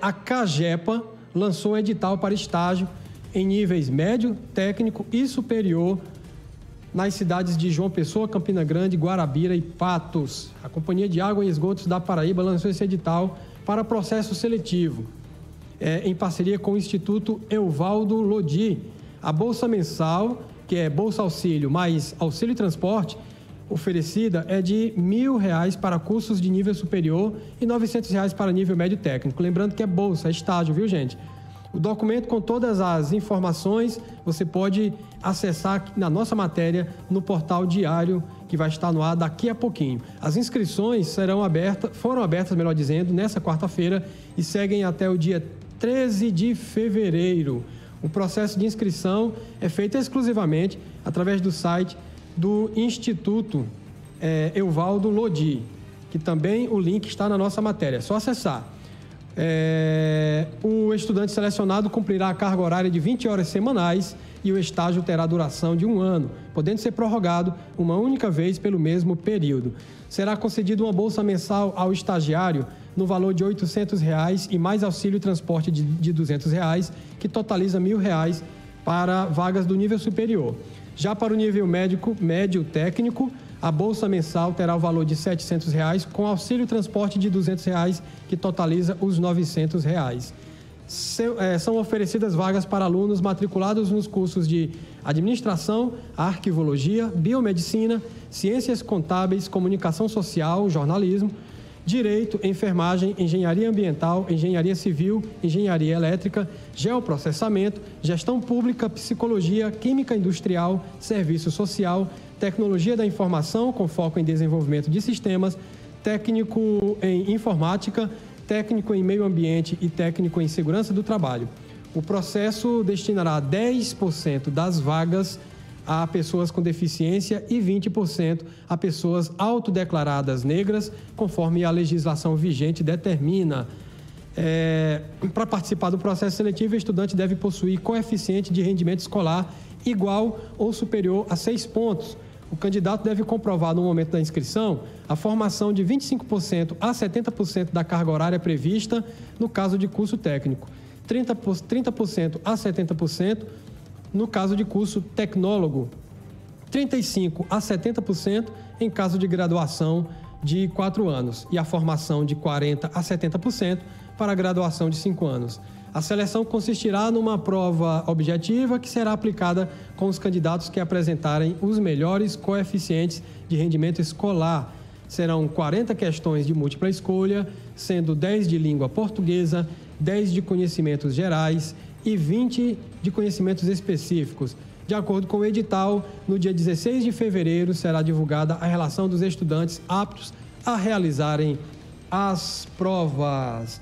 A CAGEPA lançou edital para estágio em níveis médio, técnico e superior nas cidades de João Pessoa, Campina Grande, Guarabira e Patos. A Companhia de Água e Esgotos da Paraíba lançou esse edital para processo seletivo, é, em parceria com o Instituto Euvaldo Lodi. A bolsa mensal, que é Bolsa Auxílio mais Auxílio Transporte, oferecida é de mil reais para cursos de nível superior e novecentos reais para nível médio técnico. Lembrando que é bolsa, é estágio, viu gente? O documento com todas as informações você pode acessar na nossa matéria no portal diário que vai estar no ar daqui a pouquinho. As inscrições serão abertas, foram abertas, melhor dizendo, nessa quarta-feira e seguem até o dia 13 de fevereiro. O processo de inscrição é feito exclusivamente através do site do Instituto é, Euvaldo Lodi, que também o link está na nossa matéria. É só acessar. É, o estudante selecionado cumprirá a carga horária de 20 horas semanais e o estágio terá duração de um ano, podendo ser prorrogado uma única vez pelo mesmo período. Será concedida uma bolsa mensal ao estagiário no valor de 800 reais e mais auxílio transporte de, 200 reais, que totaliza 1.000 reais para vagas do nível superior. Já para o nível médico, médio técnico, a bolsa mensal terá o valor de 700 reais, com auxílio transporte de 200 reais, que totaliza os 900 reais. É, são oferecidas vagas para alunos matriculados nos cursos de Administração, Arquivologia, Biomedicina, Ciências Contábeis, Comunicação Social, Jornalismo, Direito, Enfermagem, Engenharia Ambiental, Engenharia Civil, Engenharia Elétrica, Geoprocessamento, Gestão Pública, Psicologia, Química Industrial, Serviço Social, Tecnologia da Informação, com foco em desenvolvimento de sistemas, técnico em informática, técnico em meio ambiente e técnico em segurança do trabalho. O processo destinará 10% das vagas a pessoas com deficiência e 20% a pessoas autodeclaradas negras, conforme a legislação vigente determina. É, Para participar do processo seletivo, o estudante deve possuir coeficiente de rendimento escolar igual ou superior a 6 pontos o candidato deve comprovar no momento da inscrição a formação de 25% a 70% da carga horária prevista no caso de curso técnico, 30%, 30% a 70% no caso de curso tecnólogo, 35% a 70% em caso de graduação de 4 anos e a formação de 40% a 70% para a graduação de 5 anos. A seleção consistirá numa prova objetiva que será aplicada com os candidatos que apresentarem os melhores coeficientes de rendimento escolar. Serão 40 questões de múltipla escolha, sendo 10 de língua portuguesa, 10 de conhecimentos gerais e 20 de conhecimentos específicos. De acordo com o edital, no dia 16 de fevereiro será divulgada a relação dos estudantes aptos a realizarem as provas.